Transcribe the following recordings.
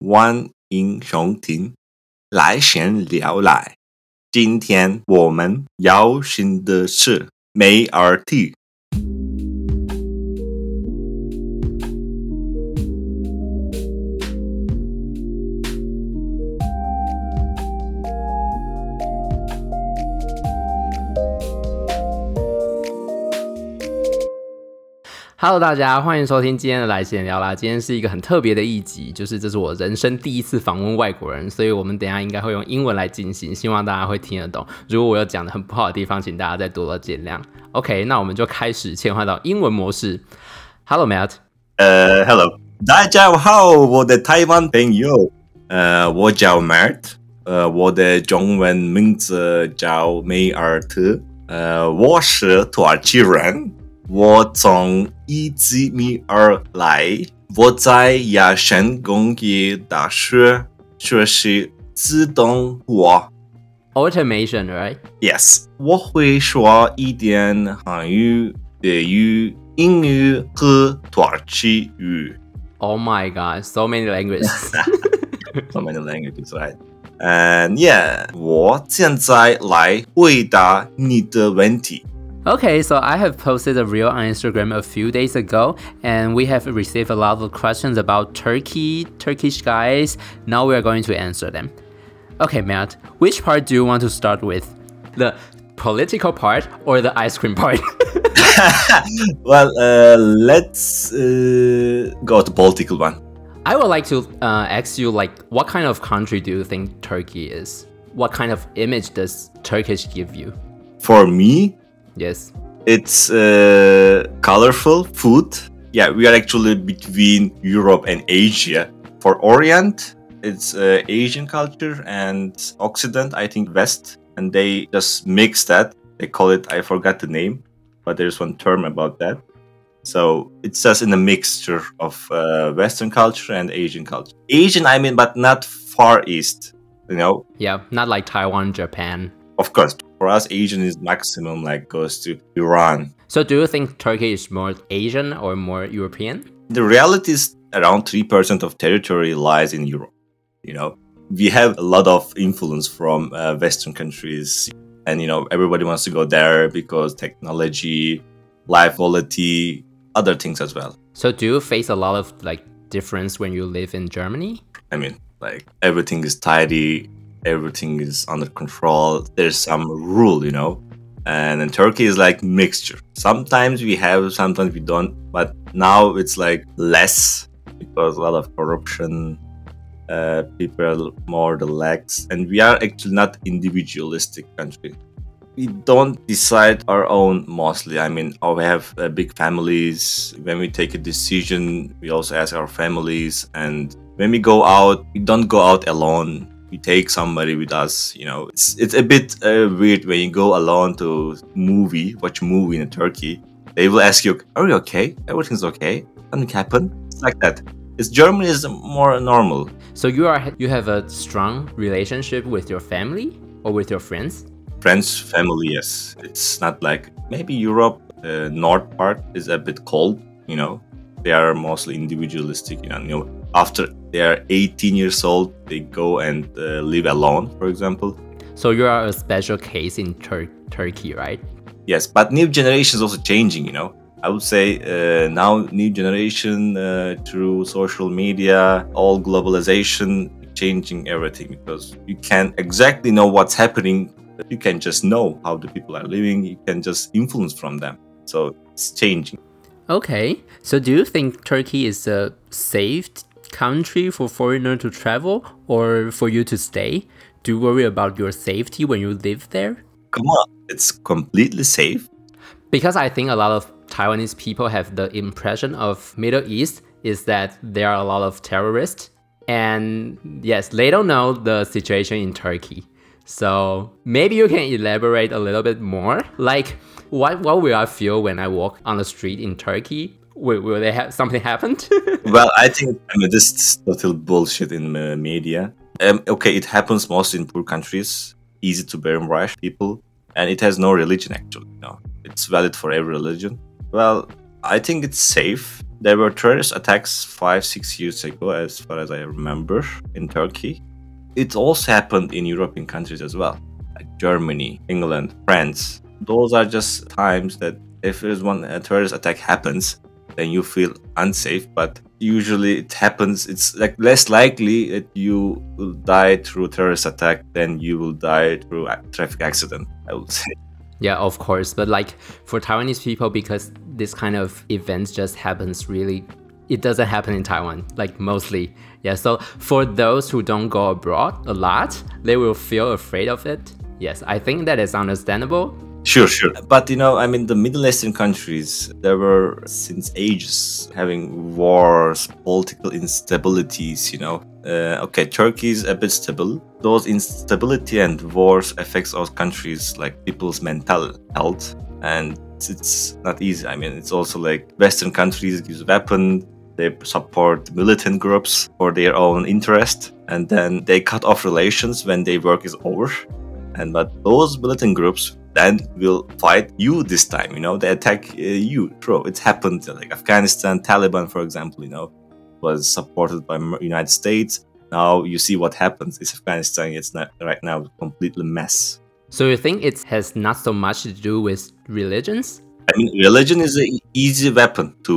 欢迎收听来闲聊来。今天我们邀请的是美尔蒂。Hello，大家欢迎收听今天的来闲聊啦。今天是一个很特别的一集，就是这是我人生第一次访问外国人，所以我们等下应该会用英文来进行，希望大家会听得懂。如果我有讲的很不好的地方，请大家再多多见谅。OK，那我们就开始切换到英文模式。Hello Matt，呃，Hello，大家好，我的台湾朋友，呃，我叫 Matt，呃，我的中文名字叫梅尔特，呃，我是土耳其人，我从伊兹密尔来，我在亚琛工业大学学习自动化。Automation，right？Yes，我会说一点韩语、德语、英语和土耳其语。Oh my god, so many languages. so many languages, right? And yeah，我现在来回答你的问题。Okay, so I have posted a reel on Instagram a few days ago, and we have received a lot of questions about Turkey, Turkish guys. Now we are going to answer them. Okay, Mert, which part do you want to start with? The political part or the ice cream part? Well, uh, let's uh, go to the political one. I would like to uh, ask you, like, what kind of country do you think Turkey is? What kind of image does Turkish give you? For me, Yes. it's uh, colorful food. Yeah, we are actually between Europe and Asia. For Orient, it's uh, Asian culture, and Occident, I think West, and they just mix that. They call it, I forgot the name, but there's one term about that. So it's just in a mixture of uh, Western culture and Asian culture. Asian, I mean, but not Far East. You know, Yeah, not like Taiwan, Japan. of course, for us, Asian is maximum like goes to Iran, So, do you think Turkey is more Asian or more European? the reality is around 3% of territory lies in Europe. You know, we have a lot of influence from uh, Western countries, and you know, everybody wants to go there because technology, life quality, other things as well. So, do you face a lot of like difference when you live in Germany? I mean, like everything is tidy, everything is under control. There's some rule, you know. And in Turkey is like mixture. Sometimes we have, sometimes we don't. But now it's like less because a lot of corruption. Uh, people are more relaxed, and we are actually not individualistic country. We don't decide our own mostly. I mean, oh, we have uh, big families. When we take a decision, we also ask our families. And when we go out, we don't go out alone. We take somebody with us. You know, it's it's a bit uh, weird when you go alone to movie, watch movie in Turkey. They will ask you, "Are you okay? Everything's okay? Something happened?" It's like that. It's Germany is more normal. So you are you have a strong relationship with your family or with your friends? Friends, family, yes. It's not like maybe Europe, uh, north part is a bit cold. You know, they are mostly individualistic. You know, you know after they are 18 years old, they go and uh, live alone, for example. So you are a special case in Tur- Turkey, right? Yes, but new generation is also changing. You know, I would say uh, now new generation uh, through social media, all globalization, changing everything because you can't exactly know what's happening. You can just know how the people are living. You can just influence from them. So it's changing. Okay. So do you think Turkey is a safe country for foreigner to travel or for you to stay? Do you worry about your safety when you live there? Come on, it's completely safe. Because I think a lot of Taiwanese people have the impression of Middle East is that there are a lot of terrorists and yes, they don't know the situation in Turkey. So maybe you can elaborate a little bit more. Like what what will I feel when I walk on the street in Turkey? Will, will they have something happened? well, I think I mean this is total bullshit in uh, media. Um, okay, it happens mostly in poor countries, easy to brainwash people, and it has no religion actually. No, it's valid for every religion. Well, I think it's safe There were terrorist attacks five, six years ago, as far as I remember, in Turkey. It also happened in European countries as well, like Germany, England, France. Those are just times that if there's one a terrorist attack happens, then you feel unsafe. But usually it happens. It's like less likely that you will die through terrorist attack than you will die through a traffic accident. I would say. Yeah, of course. But like for Taiwanese people, because this kind of events just happens really, it doesn't happen in Taiwan, like mostly. Yeah, so for those who don't go abroad a lot, they will feel afraid of it. Yes, I think that is understandable. Sure, sure. But you know, I mean, the Middle Eastern countries, there were since ages having wars, political instabilities, you know. Uh, okay, Turkey is a bit stable. Those instability and wars affects those countries, like people's mental health. And it's not easy. I mean, it's also like Western countries use weapons, they support militant groups for their own interest, and then they cut off relations when their work is over. And but those militant groups then will fight you this time. You know, they attack uh, you. Bro, it's happened. Like Afghanistan, Taliban, for example. You know, was supported by United States. Now you see what happens. It's Afghanistan. It's not right now completely mess. So you think it has not so much to do with religions? I mean, religion is an easy weapon to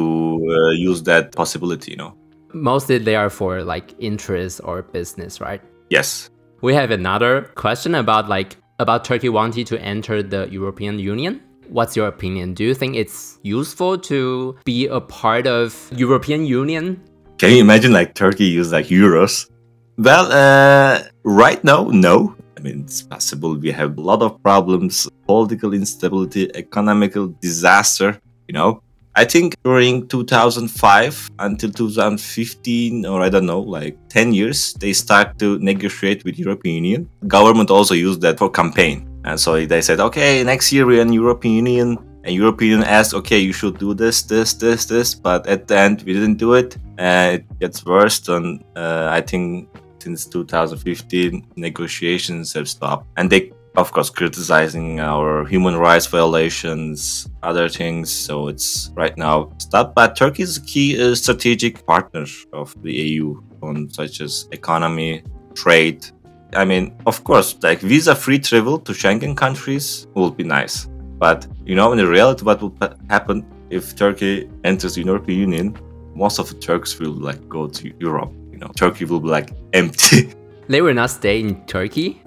uh, use that possibility. You know, mostly they are for like interest or business, right? Yes. We have another question about like about Turkey wanting to enter the European Union. What's your opinion? Do you think it's useful to be a part of European Union? Can you imagine like Turkey use like euros? Well, uh, right now, no. I mean, it's possible. We have a lot of problems, political instability, economical disaster. You know, I think during 2005 until 2015, or I don't know, like 10 years, they start to negotiate with European Union. Government also used that for campaign. And so they said, okay, next year we're in European Union. And European Union asked, okay, you should do this, this, this, this. But at the end, we didn't do it. And it gets worse. And uh, I think since 2015, negotiations have stopped. And they of course criticizing our human rights violations other things. So it's right now stopped. But turkey is a key uh, strategic partner of the eu on such as economy trade. I mean of course like visa free travel to schengen countries will be nice. But you know in the reality what will happen if turkey enters the european union most of the turks will like go to europe know turkey will be like empty they will not stay in turkey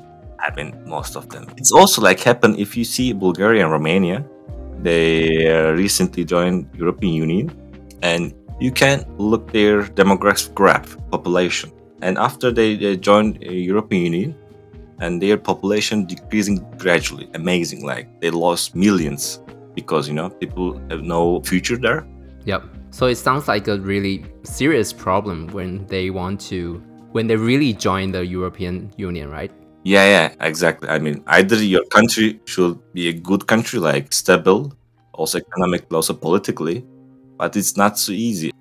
I mean, most of them. It's also like happen if you see Bulgaria and Romania. They uh, recently joined European Union, and you can look their demographic graph, population. And after they, they joined European Union, and their population decreasing gradually, amazing. Like they lost millions because you know people have no future there. Yep. So it sounds like a really serious problem when they want to when they really join the European Union, right? Yeah, yeah, exactly. I mean, either your country should be a good country, like stable, also economically, also politically, but it's not so easy.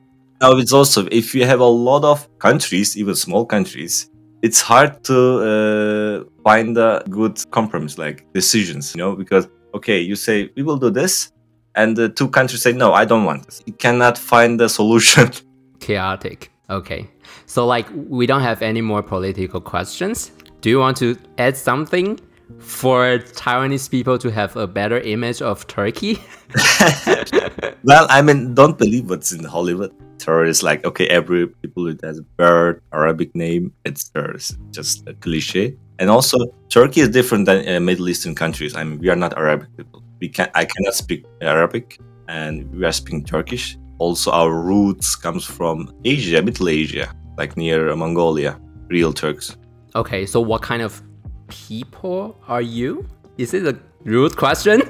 Now, it's also if you have a lot of countries, even small countries, it's hard to uh, find a good compromise, like decisions, you know, because okay, you say we will do this, and the two countries say no, I don't want this. You cannot find a solution. Chaotic. Okay. So, like, we don't have any more political questions do you want to add something for Taiwanese people to have a better image of Turkey? well, I mean, don't believe what's in Hollywood. Terrorists, like, okay, every people has a bird, Arabic name, it's terrorist, just a cliche. And also, Turkey is different than uh, Middle Eastern countries. I mean, we are not Arabic people. We can I cannot speak Arabic, and we are speaking Turkish. Also, our roots comes from Asia, Middle Asia, like near Mongolia, real Turks. Okay, so what kind of people are you? Is it a rude question?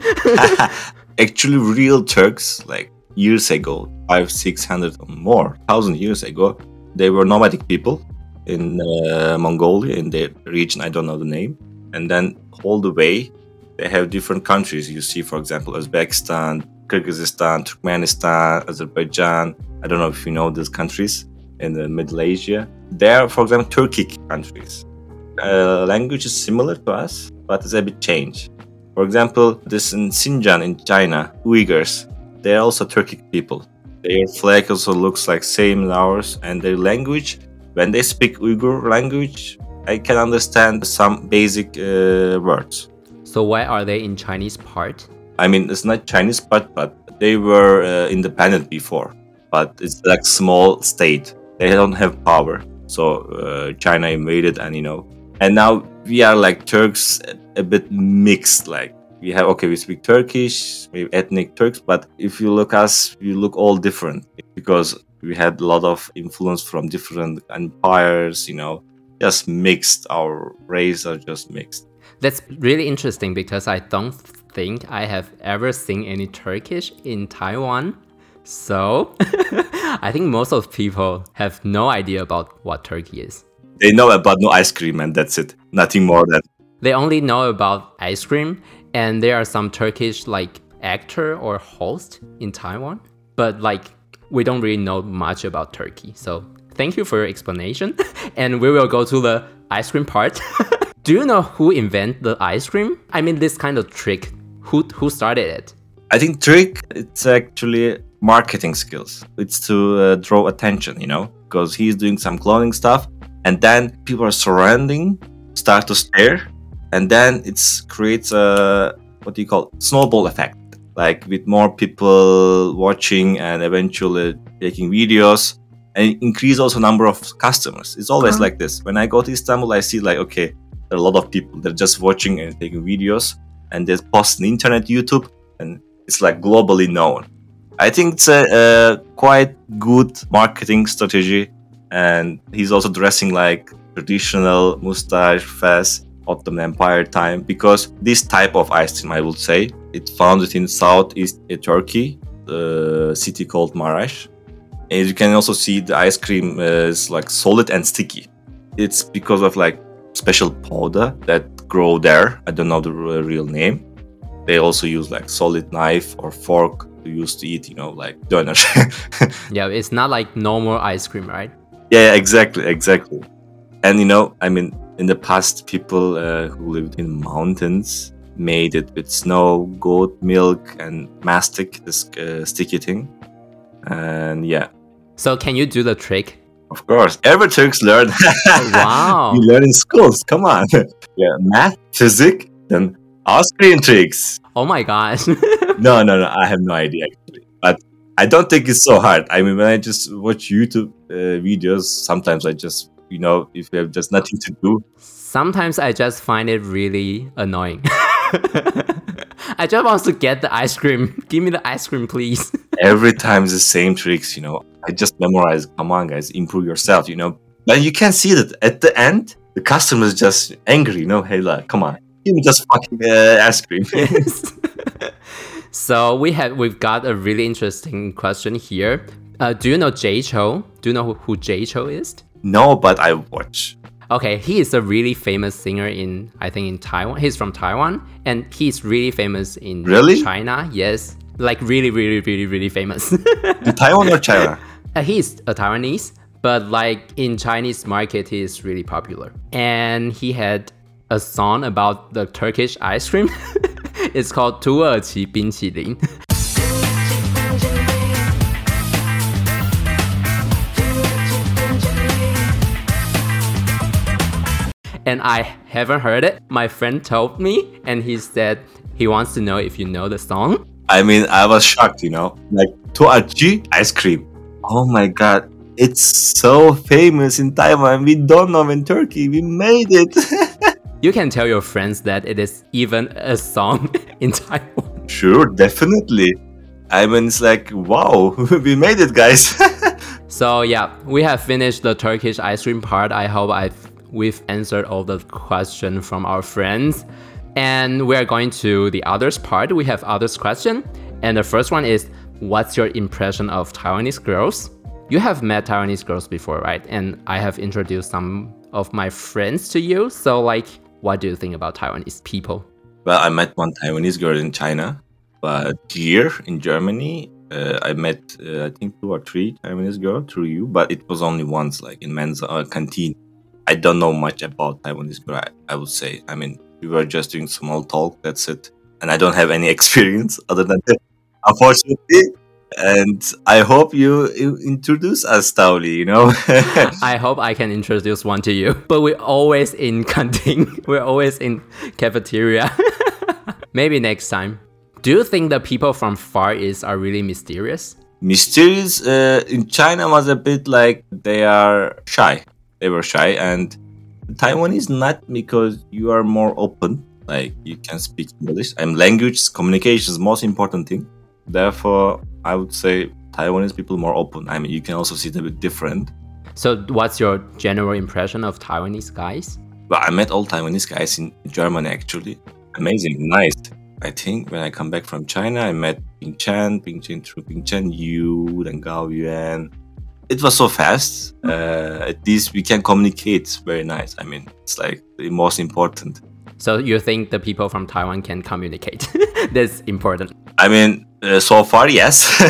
Actually, real Turks, like years ago, five, six hundred or more, thousand years ago, they were nomadic people in uh, Mongolia, in the region. I don't know the name. And then all the way, they have different countries. You see, for example, Uzbekistan, Kyrgyzstan, Turkmenistan, Azerbaijan. I don't know if you know these countries in the Middle Asia. They are, for example, Turkic countries uh, language is similar to us, but it's a bit changed. For example, this in Xinjiang in China, Uyghurs, they're also Turkic people. Their flag also looks like same as ours, and their language. When they speak Uyghur language, I can understand some basic uh, words. So why are they in Chinese part? I mean, it's not Chinese part, but they were uh, independent before. But it's like small state. They don't have power. So uh, China invaded, and you know, and now we are like Turks, a bit mixed. Like we have okay, we speak Turkish, maybe ethnic Turks, but if you look us, we look all different because we had a lot of influence from different empires. You know, just mixed. Our race are just mixed. That's really interesting because I don't think I have ever seen any Turkish in Taiwan. So I think most of people have no idea about what Turkey is. They know about no ice cream and that's it. Nothing more than. They only know about ice cream and there are some Turkish like actor or host in Taiwan, but like we don't really know much about Turkey. So thank you for your explanation and we will go to the ice cream part. Do you know who invented the ice cream? I mean this kind of trick. Who who started it? I think trick it's actually marketing skills. It's to uh, draw attention, you know, because he's doing some cloning stuff, and then people are surrounding, start to stare, and then it creates a what do you call it? snowball effect. Like with more people watching and eventually taking videos, and increase also number of customers. It's always uh-huh. like this. When I go to Istanbul, I see like okay, there are a lot of people. They're just watching and taking videos, and they post on internet, YouTube, and it's like globally known. I think it's a, a quite good marketing strategy, and he's also dressing like traditional mustache, fez, Ottoman Empire time because this type of ice cream, I would say, it founded in southeast Turkey, the city called Marash. And you can also see the ice cream is like solid and sticky. It's because of like special powder that grow there. I don't know the real name. They also use like solid knife or fork to use to eat, you know, like donuts. yeah, it's not like normal ice cream, right? Yeah, exactly, exactly. And you know, I mean, in the past, people uh, who lived in mountains made it with snow, goat milk, and mastic, this uh, sticky thing. And yeah. So, can you do the trick? Of course, every Turks learn. wow. you learn in schools. Come on. yeah, math, physics, then ice cream tricks. Oh my gosh. no, no, no. I have no idea actually. But I don't think it's so hard. I mean, when I just watch YouTube uh, videos, sometimes I just, you know, if you have just nothing to do. Sometimes I just find it really annoying. I just want to get the ice cream. Give me the ice cream, please. Every time the same tricks, you know. I just memorize. Come on, guys, improve yourself, you know. But you can see that at the end, the customer is just angry, you know. Hey, like, come on, give me just fucking uh, ice cream. yes. so we have we've got a really interesting question here. Uh, do you know Jay Chou? Do you know who, who Jay Chou is? No, but I watch. Okay, he is a really famous singer in I think in Taiwan. He's from Taiwan and he's really famous in really? China. Yes, like really, really, really, really famous. in Taiwan or China? Uh, he's a Taiwanese, but like in Chinese market, he is really popular. And he had a song about the Turkish ice cream. it's called 土耳其冰淇淋. and I haven't heard it. My friend told me, and he said he wants to know if you know the song. I mean, I was shocked, you know, like Tuachi ice cream. Oh my god, it's so famous in Taiwan. We don't know in Turkey. We made it. you can tell your friends that it is even a song in Taiwan. Sure, definitely. I mean, it's like, wow, we made it, guys. so yeah, we have finished the Turkish ice cream part. I hope I've we've answered all the questions from our friends. And we're going to the others part. We have others question. And the first one is what's your impression of Taiwanese girls? You have met Taiwanese girls before, right? And I have introduced some of my friends to you. So like what do you think about Taiwanese people? Well, I met one Taiwanese girl in China, but here in Germany, uh, I met uh, I think two or three Taiwanese girls through you, but it was only once, like in men's uh, canteen. I don't know much about Taiwanese girl. I, I would say. I mean, we were just doing small talk. That's it, and I don't have any experience other than that. Unfortunately, and I hope you, introduce us, Tauli, you know? I hope I can introduce one to you. But we're always in canteen. We're always in cafeteria. Maybe next time. Do you think the people from Far East are really mysterious? Mysterious uh, in China was a bit like they are shy. They were shy, and Taiwan is not because you are more open. Like you can speak English. And language communication is most important thing. Therefore, I would say Taiwanese people more open. I mean, you can also see it a bit different. So, what's your general impression of Taiwanese guys? Well, I met all Taiwanese guys in Germany actually. Amazing, nice. I think when I come back from China, I met Ping Chen, Ping Chen through Ping Chen, Yu, then Gao Yuan. It was so fast. Uh, at least we can communicate very nice. I mean, it's like the most important. So you think the people from Taiwan can communicate? That's important. I mean, uh, so far, yes.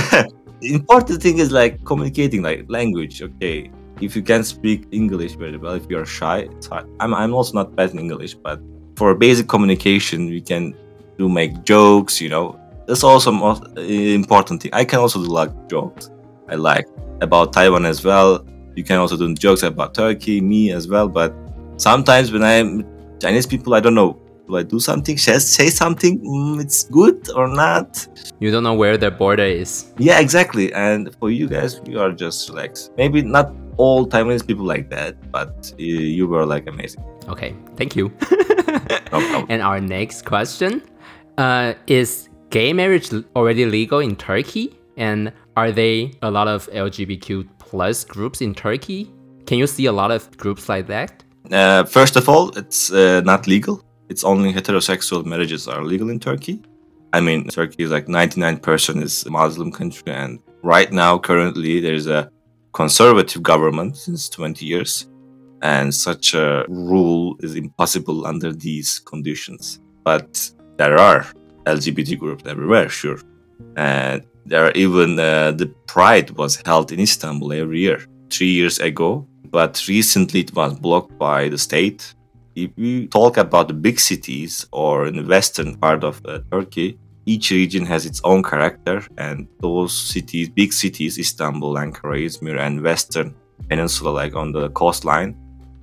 important thing is like communicating, like language. Okay, if you can speak English very well, if you're shy, it's hard. I'm, I'm also not bad in English, but for basic communication, we can do make jokes. You know, that's also most uh, important thing. I can also do like jokes. I like about Taiwan as well. You can also do jokes about Turkey, me as well. But sometimes when I'm Chinese people, I don't know do I do something? Should I say something? Mm, it's good or not? You don't know where the border is. Yeah, exactly. And for you guys, you are just relaxed. Maybe not all Taiwanese people like that, but you were like amazing. Okay, thank you. no and our next question uh, is gay marriage already legal in Turkey? And are they a lot of LGBTQ plus groups in Turkey? Can you see a lot of groups like that? Uh, first of all, it's uh, not legal it's only heterosexual marriages are legal in Turkey. I mean, Turkey is like 99% is Muslim country, and right now, currently, there's a conservative government since 20 years, and such a rule is impossible under these conditions. But there are LGBT groups everywhere, sure, and there are even uh, the Pride was held in Istanbul every year, three years ago, but recently it was blocked by the state if we talk about the big cities or in the western part of uh, Turkey, each region has its own character, and those cities, big cities, Istanbul, Ankara, Izmir, and Western Peninsula, like on the coastline,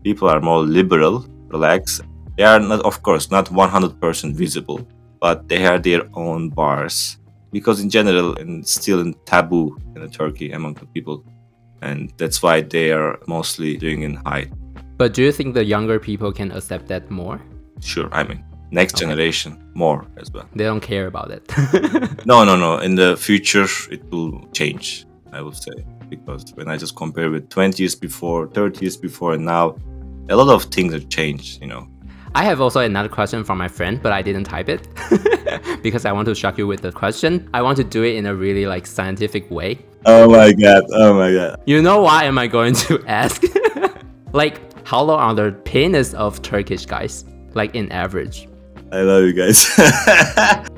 people are more liberal, relaxed. They are not, of course, not 100% visible, but they have their own bars. Because in general, and still in taboo in Turkey among the people, and that's why they are mostly doing in hide. But do you think the younger people can accept that more? Sure. I mean, next okay. generation more as well. They don't care about it. no, no, no. In the future, it will change. I would say because when I just compare with 20 years before, 30 years before, and now, a lot of things have changed. You know. I have also another question from my friend, but I didn't type it because I want to shock you with the question. I want to do it in a really like scientific way. Oh my god! Oh my god! You know why am I going to ask? like how long are the penis of Turkish guys? Like in average? I love you guys.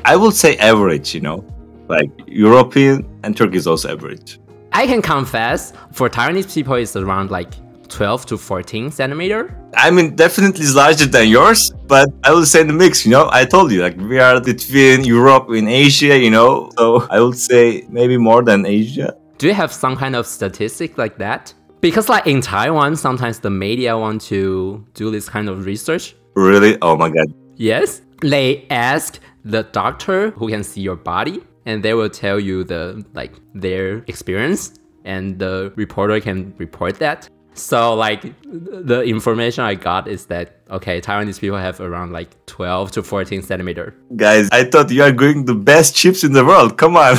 I would say average, you know, like European and Turkey is also average. I can confess, for Taiwanese people, it's around like 12 to 14 centimeter. I mean, definitely is larger than yours, but I would say in the mix, you know, I told you, like we are between Europe and Asia, you know, so I would say maybe more than Asia. Do you have some kind of statistic like that? Because like in Taiwan, sometimes the media want to do this kind of research. Really? Oh my god. Yes. They ask the doctor who can see your body and they will tell you the like their experience and the reporter can report that. So like the information I got is that okay, Taiwanese people have around like 12 to 14 centimeter. Guys, I thought you are going the best chips in the world. Come on.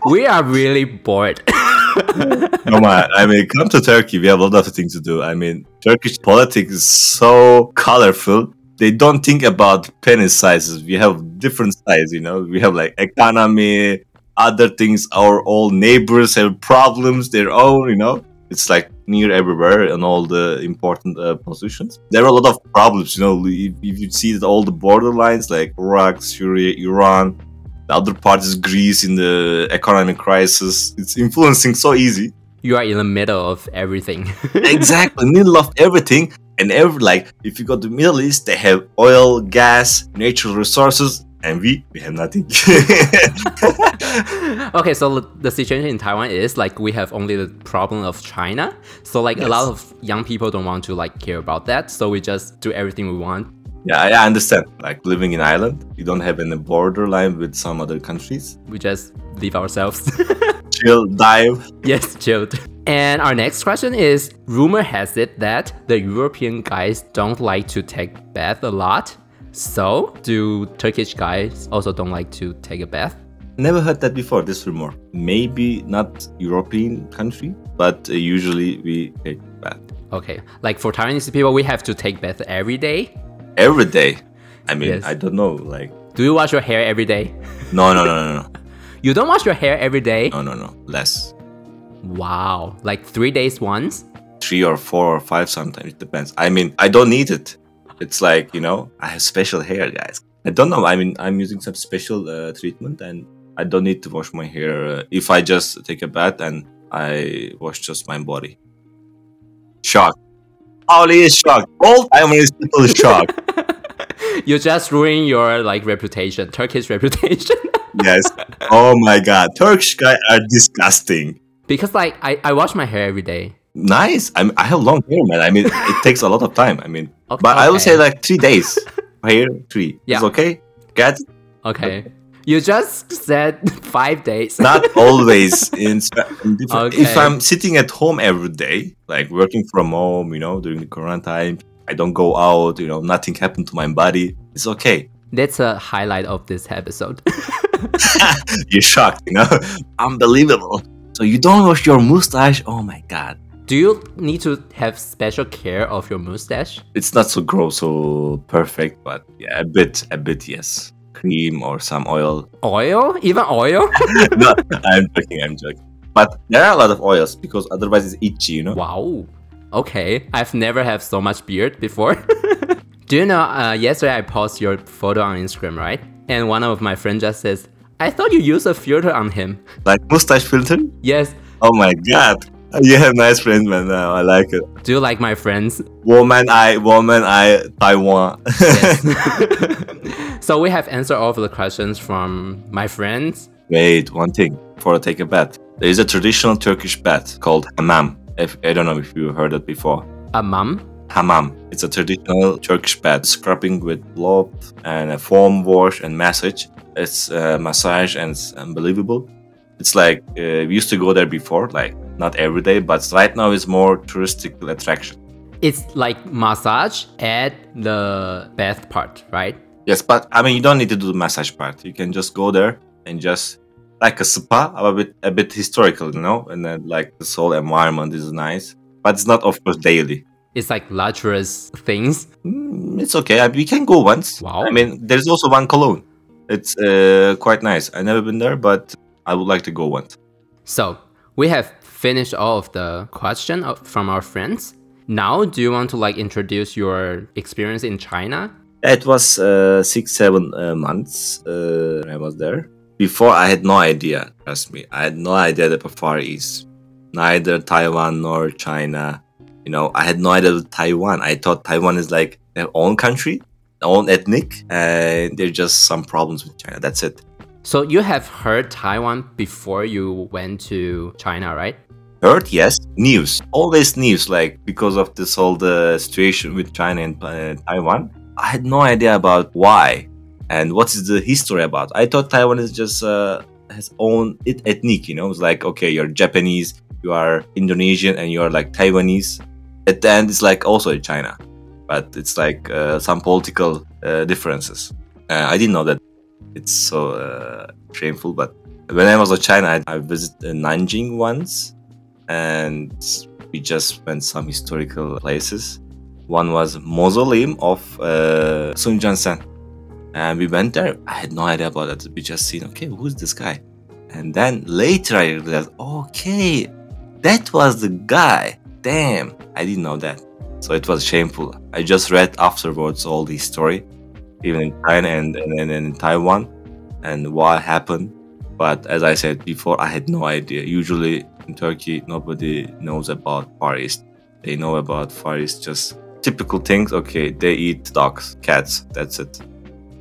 we are really bored. Come on. I mean, come to Turkey. We have a lot of things to do. I mean, Turkish politics is so colorful. They don't think about penis sizes. We have different sizes, you know. We have like economy, other things. Our all neighbors have problems, their own, you know. It's like near everywhere and all the important uh, positions. There are a lot of problems, you know. If, if you see that all the borderlines like Iraq, Syria, Iran, the other part is Greece in the economic crisis. It's influencing so easy. You are in the middle of everything. exactly, middle of everything. And every like if you go to Middle East, they have oil, gas, natural resources. And we, we have nothing. okay, so the situation in Taiwan is like we have only the problem of China. So like yes. a lot of young people don't want to like care about that. So we just do everything we want. Yeah, I understand. Like living in Ireland, you don't have any borderline with some other countries. We just leave ourselves. chill, dive. Yes, chilled. And our next question is rumor has it that the European guys don't like to take bath a lot. So, do Turkish guys also don't like to take a bath? Never heard that before, this rumor. Maybe not European country, but uh, usually we take bath. Okay. Like for Taiwanese people, we have to take bath every day? Every day? I mean, yes. I don't know, like... Do you wash your hair every day? No, no, no, no, no. you don't wash your hair every day? No, no, no. Less. Wow. Like three days once? Three or four or five sometimes. It depends. I mean, I don't need it. It's like, you know, I have special hair, guys. I don't know. I mean, I'm using some special uh, treatment and I don't need to wash my hair uh, if I just take a bath and I wash just my body. Shocked. Oli is shocked. All Taiwanese people is shocked. you just ruin your like reputation, Turkish reputation. yes. Oh my god, Turkish guys are disgusting. Because like I, I wash my hair every day. Nice. I I have long hair, man. I mean, it takes a lot of time. I mean, okay, but I would say like three days. hair three. Yeah. It's okay. Get. Okay. You just said five days. Not always. In, in okay. If I'm sitting at home every day, like working from home, you know, during the quarantine, I don't go out, you know, nothing happened to my body. It's okay. That's a highlight of this episode. You're shocked, you know? Unbelievable. So you don't wash your mustache? Oh my god. Do you need to have special care of your mustache? It's not so gross, so perfect, but yeah, a bit, a bit, yes. Cream or some oil. Oil? Even oil? no, I'm joking, I'm joking. But there are a lot of oils because otherwise it's itchy, you know? Wow. Okay, I've never had so much beard before. Do you know, uh, yesterday I posted your photo on Instagram, right? And one of my friends just says, I thought you used a filter on him. Like mustache filter? Yes. Oh my god. You have nice friends, man. Now I like it. Do you like my friends? Woman, I, woman, I, Taiwan. yes. so we have answered all of the questions from my friends. Wait, one thing before I take a bath. There is a traditional Turkish bath called hammam. If, I don't know if you heard it before. Hammam? Hammam. It's a traditional Turkish bath, scrubbing with blood and a foam wash and massage. It's a massage and it's unbelievable. It's like uh, we used to go there before, like not every day, but right now it's more touristic attraction. It's like massage at the bath part, right? Yes, but I mean you don't need to do the massage part. You can just go there and just like a spa, a bit a bit historical, you know, and then like this whole environment is nice, but it's not of course daily. It's like luxurious things. Mm, it's okay. I, we can go once. Wow. I mean, there's also one Cologne. It's uh, quite nice. I never been there, but I would like to go once. So we have finished all of the question from our friends. Now, do you want to like introduce your experience in China? It was uh, six, seven uh, months uh, I was there. Before, I had no idea. Trust me, I had no idea that Far East, neither Taiwan nor China. You know, I had no idea Taiwan. I thought Taiwan is like their own country, own ethnic, and there's just some problems with China. That's it. So you have heard Taiwan before you went to China, right? Heard, yes. News, always news. Like because of this whole the situation with China and uh, Taiwan, I had no idea about why and what is the history about. I thought Taiwan is just uh, has own it ethnic. You know, it's like okay, you're Japanese, you are Indonesian, and you are like Taiwanese. At the end, it's like also China but it's like uh, some political uh, differences. Uh, I didn't know that. It's so uh, shameful. But when I was in China, I, I visited Nanjing once, and we just went some historical places. One was mausoleum of uh, Sun Yat-sen, and we went there. I had no idea about it. We just seen, okay, who's this guy? And then later I realized, okay, that was the guy. Damn, I didn't know that. So it was shameful. I just read afterwards all the story, even in China and, and in Taiwan, and what happened. But as I said before, I had no idea. Usually in Turkey, nobody knows about Far East. They know about Far East just typical things. Okay, they eat dogs, cats. That's it.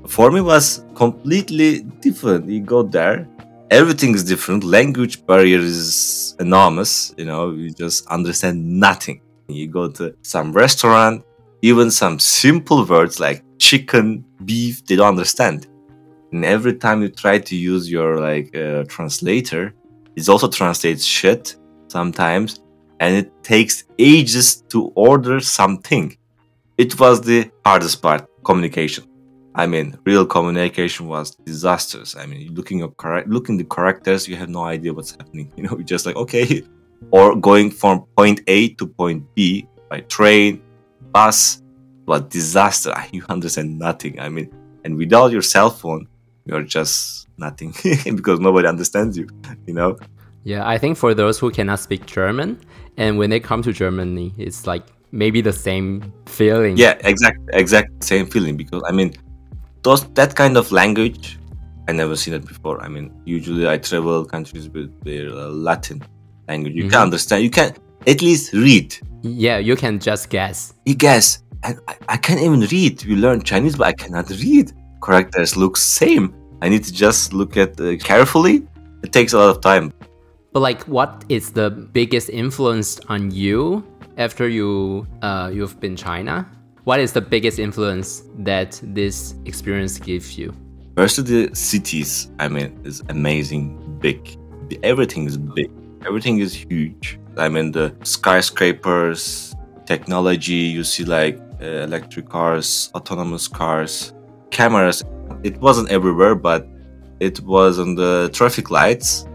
For me, was completely different. You go there, everything is different. Language barrier is enormous. You know, you just understand nothing. You go to some restaurant, even some simple words like chicken, beef, they don't understand. And every time you try to use your like uh, translator, it also translates shit sometimes, and it takes ages to order something. It was the hardest part, communication. I mean, real communication was disastrous. I mean, looking at correct, looking the characters, you have no idea what's happening. You know, you're just like okay, or going from point A to point B by train, bus, but disaster. You understand nothing. I mean, and without your cell phone, you're just nothing because nobody understands you. You know. Yeah, I think for those who cannot speak German, and when they come to Germany, it's like maybe the same feeling. Yeah, exact, exact same feeling because I mean, those that kind of language, I never seen it before. I mean, usually I travel countries with their uh, Latin language. You mm-hmm. can understand. You can at least read. Yeah, you can just guess. You guess. I, I can't even read. We learn Chinese, but I cannot read. Characters look same. I need to just look at uh, carefully. It takes a lot of time. But like, what is the biggest influence on you after you uh, you've been China? What is the biggest influence that this experience gives you? First, the cities. I mean, is amazing, big. Everything is big. Everything is huge. I mean, the skyscrapers, technology. You see like electric cars, autonomous cars, cameras. It wasn't everywhere, but it was on the traffic lights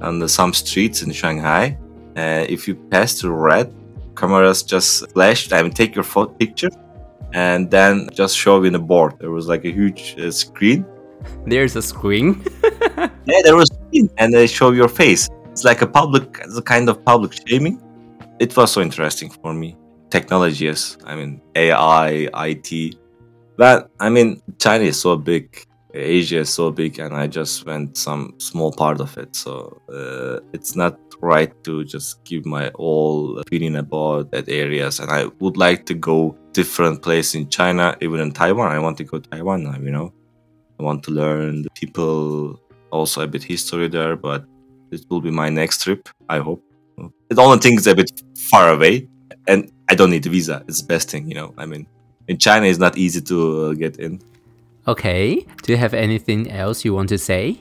on the, some streets in Shanghai. Uh, if you pass through red, cameras just flash. I mean, take your photo picture, and then just show in the board. There was like a huge uh, screen. There's a screen. yeah, there was a screen, and they show your face. It's like a public, it's a kind of public shaming. It was so interesting for me technology, yes. I mean, AI, IT. That I mean, China is so big, Asia is so big, and I just went some small part of it. So uh, it's not right to just give my all opinion about that areas. And I would like to go different place in China, even in Taiwan. I want to go to Taiwan you know. I want to learn the people, also a bit history there, but it will be my next trip, I hope. The only thing is a bit far away, and I don't need visa. It's the best thing, you know. I mean, in China, it's not easy to uh, get in. Okay. Do you have anything else you want to say?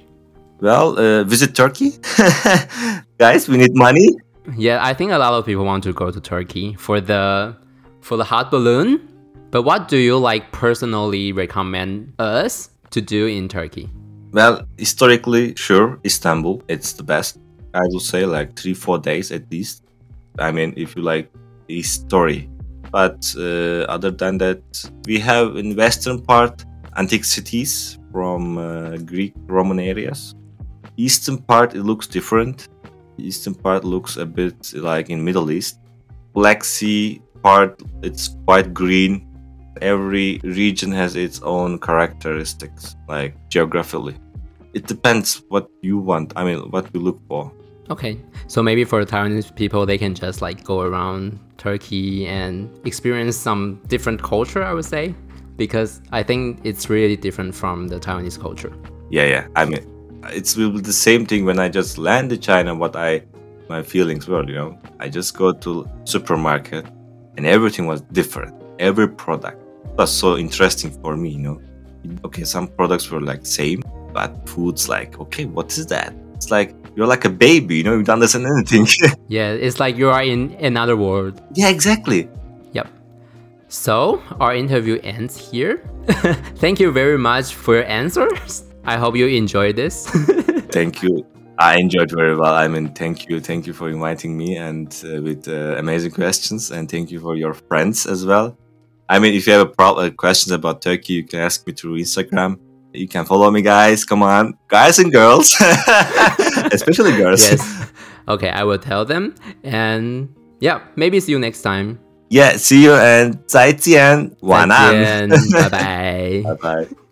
Well, uh, visit Turkey, guys. We need money. Yeah, I think a lot of people want to go to Turkey for the for the hot balloon. But what do you like personally recommend us to do in Turkey? Well, historically, sure, Istanbul. It's the best. I would say like three, four days at least. I mean, if you like story. But uh, other than that, we have in western part antique cities from uh, Greek Roman areas. Eastern part it looks different. Eastern part looks a bit like in Middle East. Black Sea part it's quite green. Every region has its own characteristics, like geographically. It depends what you want. I mean, what you look for. Okay, so maybe for the Taiwanese people, they can just like go around Turkey and experience some different culture. I would say because I think it's really different from the Taiwanese culture. Yeah, yeah. I mean, it's the same thing when I just land in China. What I my feelings were, you know, I just go to supermarket and everything was different. Every product was so interesting for me, you know. Okay, some products were like same, but foods like okay, what is that? It's like you're like a baby, you know, you don't understand anything. yeah, it's like you are in another world. Yeah, exactly. Yep. So our interview ends here. Thank you very much for your answers. I hope you enjoyed this. thank you. I enjoyed very well. I mean, thank you, thank you for inviting me and uh, with uh, amazing questions, and thank you for your friends as well. I mean, if you have a pro- uh, questions about Turkey, you can ask me through Instagram. You can follow me, guys. Come on, guys and girls, especially girls. Yes. Okay, I will tell them. And yeah, maybe see you next time. Yeah, see you and 再见，晚安，拜拜，拜拜。